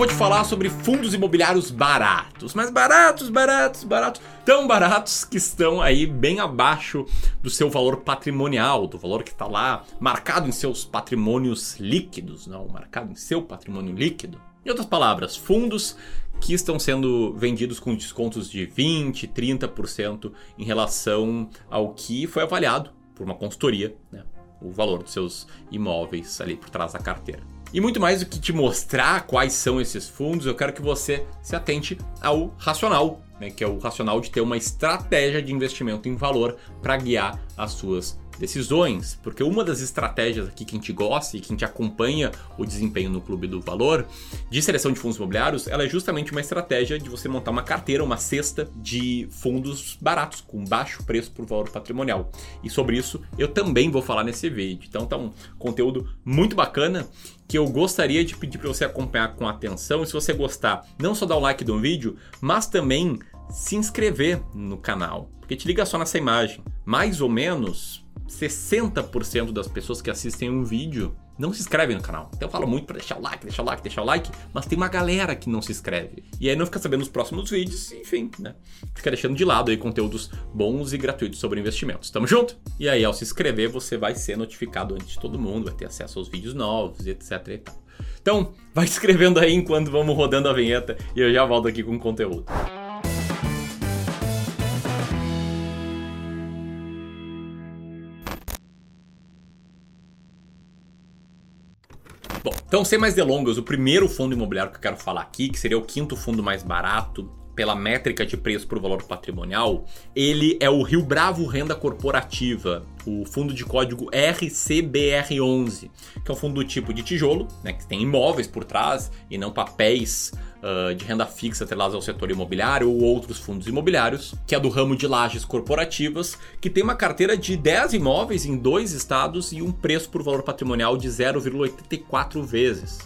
vou te falar sobre fundos imobiliários baratos, mas baratos, baratos, baratos, tão baratos que estão aí bem abaixo do seu valor patrimonial, do valor que está lá marcado em seus patrimônios líquidos, não, marcado em seu patrimônio líquido. Em outras palavras, fundos que estão sendo vendidos com descontos de 20, 30% em relação ao que foi avaliado por uma consultoria, né? o valor dos seus imóveis ali por trás da carteira. E muito mais do que te mostrar quais são esses fundos, eu quero que você se atente ao racional, né, que é o racional de ter uma estratégia de investimento em valor para guiar as suas decisões, porque uma das estratégias aqui que a gente gosta e que a gente acompanha o desempenho no Clube do Valor de seleção de fundos imobiliários, ela é justamente uma estratégia de você montar uma carteira, uma cesta de fundos baratos, com baixo preço por valor patrimonial. E sobre isso eu também vou falar nesse vídeo. Então tá um conteúdo muito bacana que eu gostaria de pedir para você acompanhar com atenção. E se você gostar, não só dá o like do vídeo, mas também se inscrever no canal. Porque te liga só nessa imagem. Mais ou menos 60% das pessoas que assistem um vídeo não se inscrevem no canal. Então eu falo muito para deixar o like, deixar o like, deixar o like, mas tem uma galera que não se inscreve. E aí não fica sabendo nos próximos vídeos, enfim, né? Fica deixando de lado aí conteúdos bons e gratuitos sobre investimentos. Tamo junto? E aí ao se inscrever, você vai ser notificado antes de todo mundo, vai ter acesso aos vídeos novos, etc e tal. Então, vai se inscrevendo aí enquanto vamos rodando a vinheta e eu já volto aqui com o conteúdo. Então sem mais delongas, o primeiro fundo imobiliário que eu quero falar aqui, que seria o quinto fundo mais barato, pela métrica de preço por valor patrimonial, ele é o Rio Bravo Renda Corporativa, o fundo de código RCBR11, que é um fundo do tipo de tijolo, né, que tem imóveis por trás e não papéis uh, de renda fixa atrelados ao setor imobiliário ou outros fundos imobiliários, que é do ramo de lajes corporativas, que tem uma carteira de 10 imóveis em dois estados e um preço por valor patrimonial de 0,84 vezes.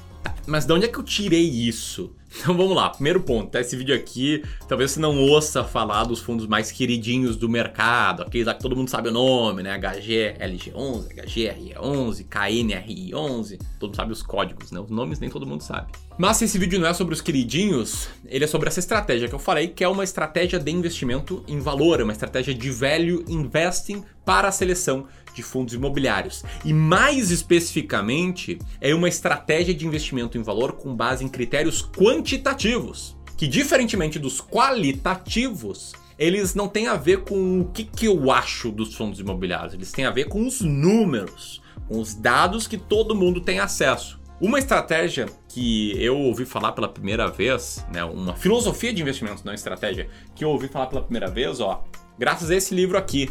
Mas de onde é que eu tirei isso? Então vamos lá, primeiro ponto, tá? Esse vídeo aqui, talvez você não ouça falar dos fundos mais queridinhos do mercado, aqueles lá que todo mundo sabe o nome, né? HGLG11, HGRE11, KNRI11, todo mundo sabe os códigos, né? Os nomes nem todo mundo sabe. Mas se esse vídeo não é sobre os queridinhos, ele é sobre essa estratégia que eu falei, que é uma estratégia de investimento em valor, uma estratégia de value investing para a seleção de fundos imobiliários. E mais especificamente, é uma estratégia de investimento em valor com base em critérios quantitativos, que diferentemente dos qualitativos, eles não têm a ver com o que, que eu acho dos fundos imobiliários, eles têm a ver com os números, com os dados que todo mundo tem acesso. Uma estratégia que eu ouvi falar pela primeira vez, né, uma filosofia de investimentos, não estratégia, que eu ouvi falar pela primeira vez, ó, graças a esse livro aqui,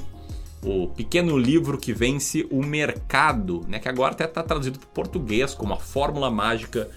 o pequeno livro que vence o mercado, né? Que agora até está traduzido para português como a Fórmula Mágica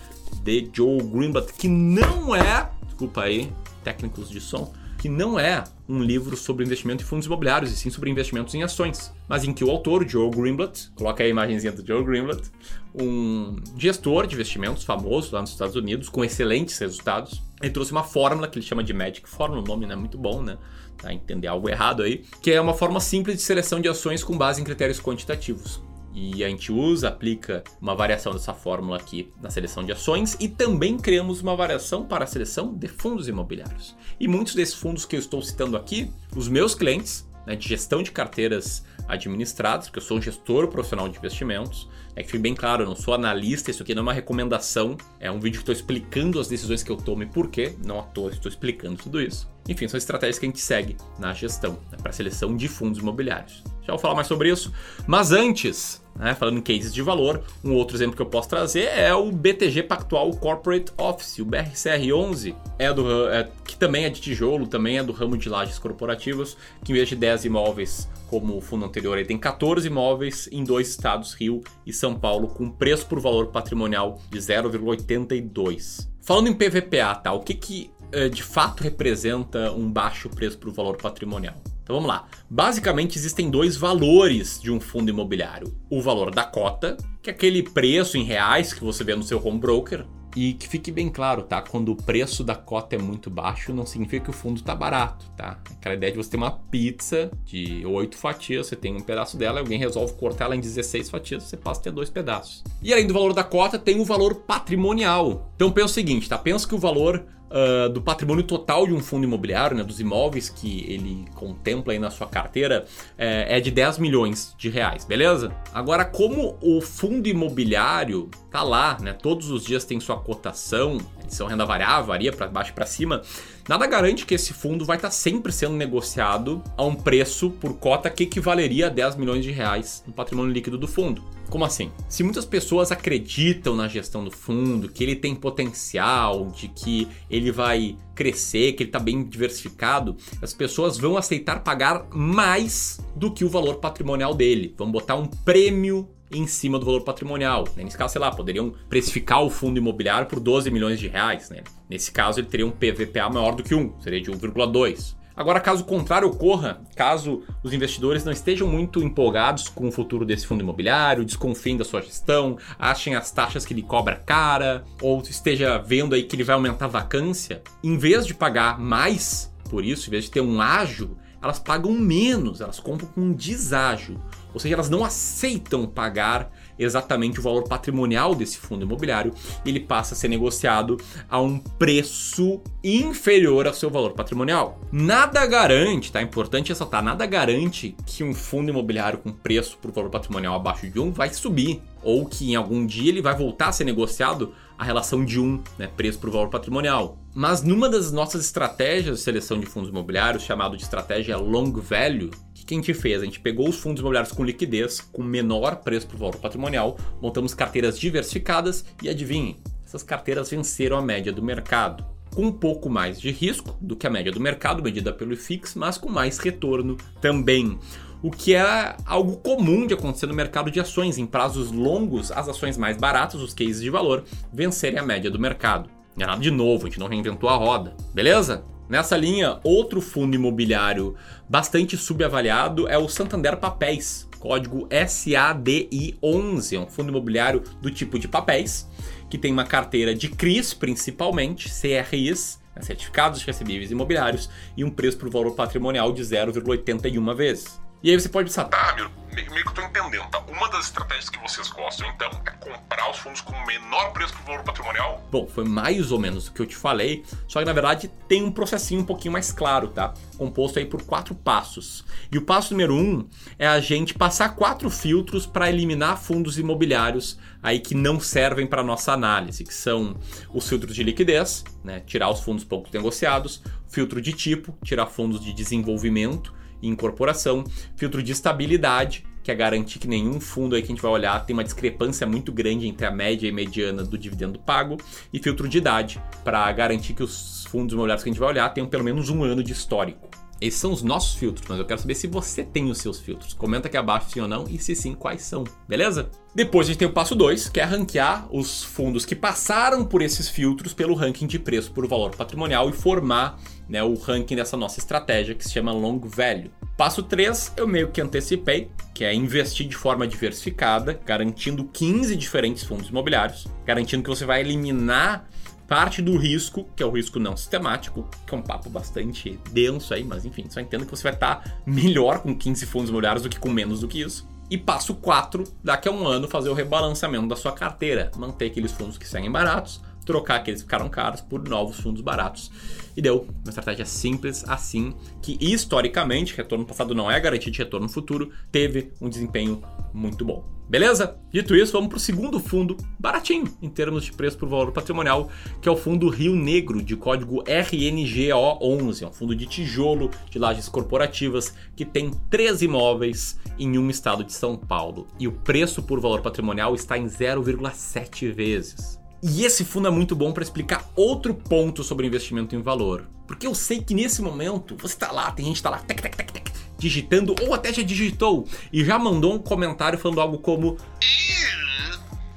de Joe Greenblatt, que não é, desculpa aí, técnicos de som, que não é um livro sobre investimento em fundos imobiliários, e sim sobre investimentos em ações, mas em que o autor, Joe Greenblatt, coloca aí a imagenzinha do Joe Greenblatt, um gestor de investimentos famoso lá nos Estados Unidos, com excelentes resultados, ele trouxe uma fórmula que ele chama de Magic Formula, o nome não é muito bom, né? Tá, entender algo errado aí, que é uma forma simples de seleção de ações com base em critérios quantitativos. E a gente usa, aplica uma variação dessa fórmula aqui na seleção de ações e também criamos uma variação para a seleção de fundos imobiliários. E muitos desses fundos que eu estou citando aqui, os meus clientes, né, de gestão de carteiras administradas, porque eu sou um gestor profissional de investimentos, é que fique bem claro, eu não sou analista, isso aqui não é uma recomendação, é um vídeo que estou explicando as decisões que eu tomo e por quê, não à toa estou explicando tudo isso. Enfim, são estratégias que a gente segue na gestão, né, para seleção de fundos imobiliários. Já vou falar mais sobre isso, mas antes, né, falando em cases de valor, um outro exemplo que eu posso trazer é o BTG Pactual Corporate Office, o BRCR11, é do, é, que também é de tijolo, também é do ramo de lajes corporativas, que em vez de 10 imóveis, como o fundo anterior, ele tem 14 imóveis em dois estados, Rio e São Paulo, com preço por valor patrimonial de 0,82. Falando em PVPA, tá? O que, que é, de fato representa um baixo preço por valor patrimonial? Então vamos lá. Basicamente existem dois valores de um fundo imobiliário: o valor da cota, que é aquele preço em reais que você vê no seu home broker, E que fique bem claro, tá? Quando o preço da cota é muito baixo, não significa que o fundo tá barato, tá? Aquela ideia de você ter uma pizza de oito fatias, você tem um pedaço dela, alguém resolve cortar ela em 16 fatias, você passa a ter dois pedaços. E além do valor da cota, tem o valor patrimonial. Então pensa o seguinte, tá? Pensa que o valor uh, do patrimônio total de um fundo imobiliário, né, dos imóveis que ele contempla aí na sua carteira, é, é de 10 milhões de reais, beleza? Agora, como o fundo imobiliário tá lá, né, todos os dias tem sua cotação, são renda variável, varia para baixo e para cima, nada garante que esse fundo vai estar tá sempre sendo negociado a um preço por cota que equivaleria a 10 milhões de reais no patrimônio líquido do fundo. Como assim? Se muitas pessoas acreditam na gestão do fundo, que ele tem potencial, de que ele vai crescer, que ele está bem diversificado, as pessoas vão aceitar pagar mais do que o valor patrimonial dele. Vão botar um prêmio em cima do valor patrimonial. Né? Nesse caso, sei lá, poderiam precificar o fundo imobiliário por 12 milhões de reais. Né? Nesse caso, ele teria um PVPA maior do que 1, seria de 1,2. Agora, caso contrário ocorra, caso os investidores não estejam muito empolgados com o futuro desse fundo imobiliário, desconfiem da sua gestão, achem as taxas que ele cobra cara, ou esteja vendo aí que ele vai aumentar a vacância, em vez de pagar mais por isso, em vez de ter um ágio, elas pagam menos, elas compram com um deságio. Ou seja, elas não aceitam pagar exatamente o valor patrimonial desse fundo imobiliário, ele passa a ser negociado a um preço inferior ao seu valor patrimonial. Nada garante, tá? Importante ressaltar, nada garante que um fundo imobiliário com preço por valor patrimonial abaixo de 1 vai subir, ou que em algum dia ele vai voltar a ser negociado a relação de 1, né, preço por valor patrimonial. Mas numa das nossas estratégias de seleção de fundos imobiliários, chamado de estratégia long value, que a gente fez? A gente pegou os fundos imobiliários com liquidez, com menor preço por valor patrimonial, montamos carteiras diversificadas e adivinhem, essas carteiras venceram a média do mercado. Com um pouco mais de risco do que a média do mercado, medida pelo IFIX, mas com mais retorno também. O que é algo comum de acontecer no mercado de ações. Em prazos longos, as ações mais baratas, os cases de valor, vencerem a média do mercado. Não é nada de novo, a gente não reinventou a roda, beleza? Nessa linha, outro fundo imobiliário bastante subavaliado é o Santander Papéis, código SADI11, é um fundo imobiliário do tipo de papéis, que tem uma carteira de CRIs principalmente, CRIs, né, certificados recebíveis imobiliários, e um preço por valor patrimonial de 0,81 vezes. E aí você pode pensar, tá, meu, meio, que eu tô entendendo, tá? Uma das estratégias que vocês gostam, então, é comprar os fundos com menor preço que o valor patrimonial? Bom, foi mais ou menos o que eu te falei, só que na verdade tem um processinho um pouquinho mais claro, tá? Composto aí por quatro passos. E o passo número um é a gente passar quatro filtros para eliminar fundos imobiliários aí que não servem para nossa análise, que são os filtros de liquidez, né? Tirar os fundos pouco negociados, filtro de tipo, tirar fundos de desenvolvimento incorporação, filtro de estabilidade, que é garantir que nenhum fundo aí que a gente vai olhar tem uma discrepância muito grande entre a média e mediana do dividendo pago, e filtro de idade, para garantir que os fundos imobiliários que a gente vai olhar tenham pelo menos um ano de histórico. Esses são os nossos filtros, mas eu quero saber se você tem os seus filtros. Comenta aqui abaixo sim ou não e se sim, quais são, beleza? Depois a gente tem o passo 2, que é ranquear os fundos que passaram por esses filtros pelo ranking de preço por valor patrimonial e formar né, o ranking dessa nossa estratégia que se chama Long Value. Passo 3, eu meio que antecipei, que é investir de forma diversificada, garantindo 15 diferentes fundos imobiliários, garantindo que você vai eliminar parte do risco, que é o risco não sistemático, que é um papo bastante denso aí, mas enfim, só entenda que você vai estar melhor com 15 fundos imobiliários do que com menos do que isso. E passo 4, daqui a um ano, fazer o rebalanceamento da sua carteira, manter aqueles fundos que seguem baratos, trocar aqueles que ficaram caros por novos fundos baratos. E deu uma estratégia simples assim, que historicamente, retorno passado não é garantia de retorno futuro, teve um desempenho muito bom. Beleza? Dito isso, vamos para o segundo fundo, baratinho em termos de preço por valor patrimonial, que é o fundo Rio Negro, de código RNGO11. É um fundo de tijolo de lajes corporativas que tem três imóveis em um estado de São Paulo. E o preço por valor patrimonial está em 0,7 vezes. E esse fundo é muito bom para explicar outro ponto sobre investimento em valor. Porque eu sei que nesse momento você está lá, tem gente que está lá, tec, tec, tec, tec, digitando, ou até já digitou e já mandou um comentário falando algo como: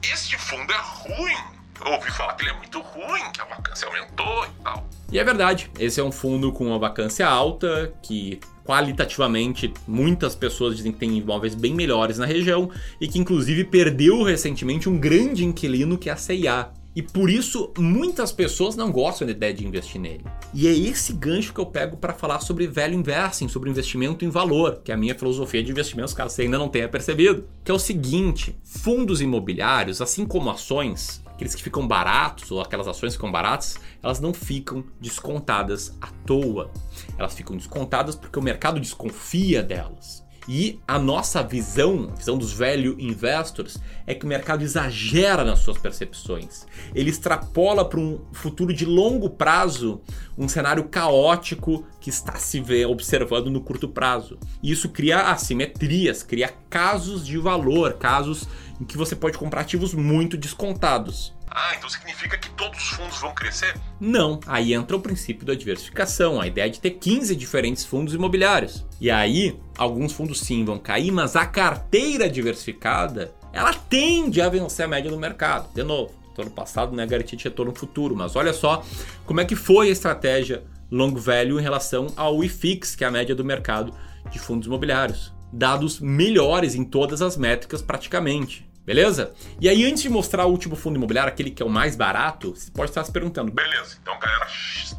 Este fundo é ruim. Eu ouvi falar que ele é muito ruim, que a vacância aumentou e tal. E é verdade, esse é um fundo com uma vacância alta, que qualitativamente muitas pessoas dizem que tem imóveis bem melhores na região e que inclusive perdeu recentemente um grande inquilino que é a CIA. E por isso muitas pessoas não gostam da ideia de investir nele. E é esse gancho que eu pego para falar sobre value investing, sobre investimento em valor, que é a minha filosofia de investimentos, caso você ainda não tenha percebido. Que é o seguinte: fundos imobiliários, assim como ações, aqueles que ficam baratos ou aquelas ações que ficam baratas, elas não ficam descontadas à toa. Elas ficam descontadas porque o mercado desconfia delas. E a nossa visão, a visão dos velho investors, é que o mercado exagera nas suas percepções. Ele extrapola para um futuro de longo prazo um cenário caótico que está se observando no curto prazo. E isso cria assimetrias, cria casos de valor, casos em que você pode comprar ativos muito descontados. Ah, então significa que todos os fundos vão crescer? Não, aí entra o princípio da diversificação, a ideia de ter 15 diferentes fundos imobiliários. E aí, alguns fundos sim vão cair, mas a carteira diversificada, ela tende a vencer a média do mercado. De novo, todo passado não é garantido de retorno futuro, mas olha só como é que foi a estratégia long value em relação ao IFIX, que é a média do mercado de fundos imobiliários. Dados melhores em todas as métricas praticamente. Beleza? E aí, antes de mostrar o último fundo imobiliário, aquele que é o mais barato, você pode estar se perguntando: beleza, então galera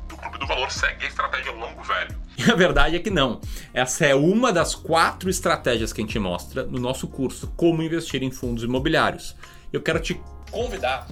do Clube do Valor segue a estratégia longo velho. E a verdade é que não. Essa é uma das quatro estratégias que a gente mostra no nosso curso Como Investir em Fundos Imobiliários. Eu quero te convidar.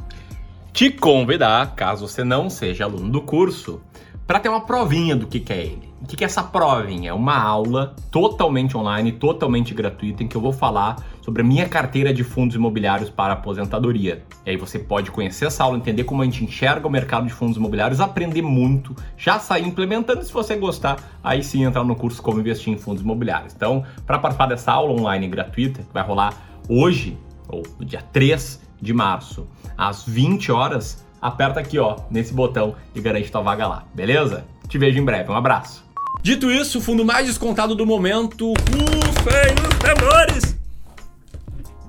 Te convidar, caso você não seja aluno do curso, para ter uma provinha do que, que é ele. O que, é essa provinha? É uma aula totalmente online, totalmente gratuita, em que eu vou falar sobre a minha carteira de fundos imobiliários para aposentadoria. E aí você pode conhecer essa aula, entender como a gente enxerga o mercado de fundos imobiliários, aprender muito, já sair implementando. Se você gostar, aí sim entrar no curso Como Investir em Fundos Imobiliários. Então, para participar dessa aula online gratuita, que vai rolar hoje, ou no dia 3 de março, às 20 horas, aperta aqui, ó, nesse botão e garante tua vaga lá, beleza? Te vejo em breve, um abraço. Dito isso, o fundo mais descontado do momento, rufem os tambores!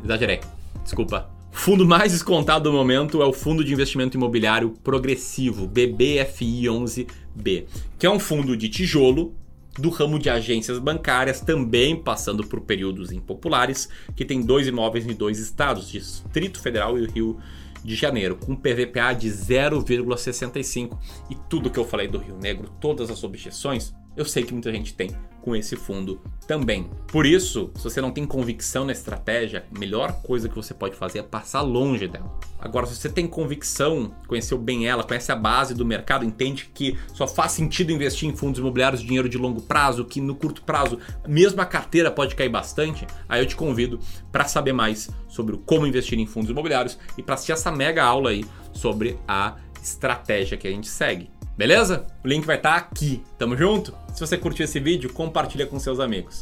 Exagerei, desculpa. O fundo mais descontado do momento é o Fundo de Investimento Imobiliário Progressivo, BBFI11B, que é um fundo de tijolo do ramo de agências bancárias, também passando por períodos impopulares, que tem dois imóveis em dois estados, Distrito Federal e Rio de janeiro, com PVPA de 0,65. E tudo que eu falei do Rio Negro, todas as objeções, eu sei que muita gente tem com esse fundo também. Por isso, se você não tem convicção na estratégia, a melhor coisa que você pode fazer é passar longe dela. Agora, se você tem convicção, conheceu bem ela, conhece a base do mercado, entende que só faz sentido investir em fundos imobiliários dinheiro de longo prazo, que no curto prazo mesmo a carteira pode cair bastante, aí eu te convido para saber mais sobre como investir em fundos imobiliários e para assistir essa mega aula aí sobre a estratégia que a gente segue. Beleza? O link vai estar tá aqui. Tamo junto? Se você curtiu esse vídeo, compartilha com seus amigos.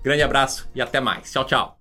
Grande abraço e até mais. Tchau, tchau.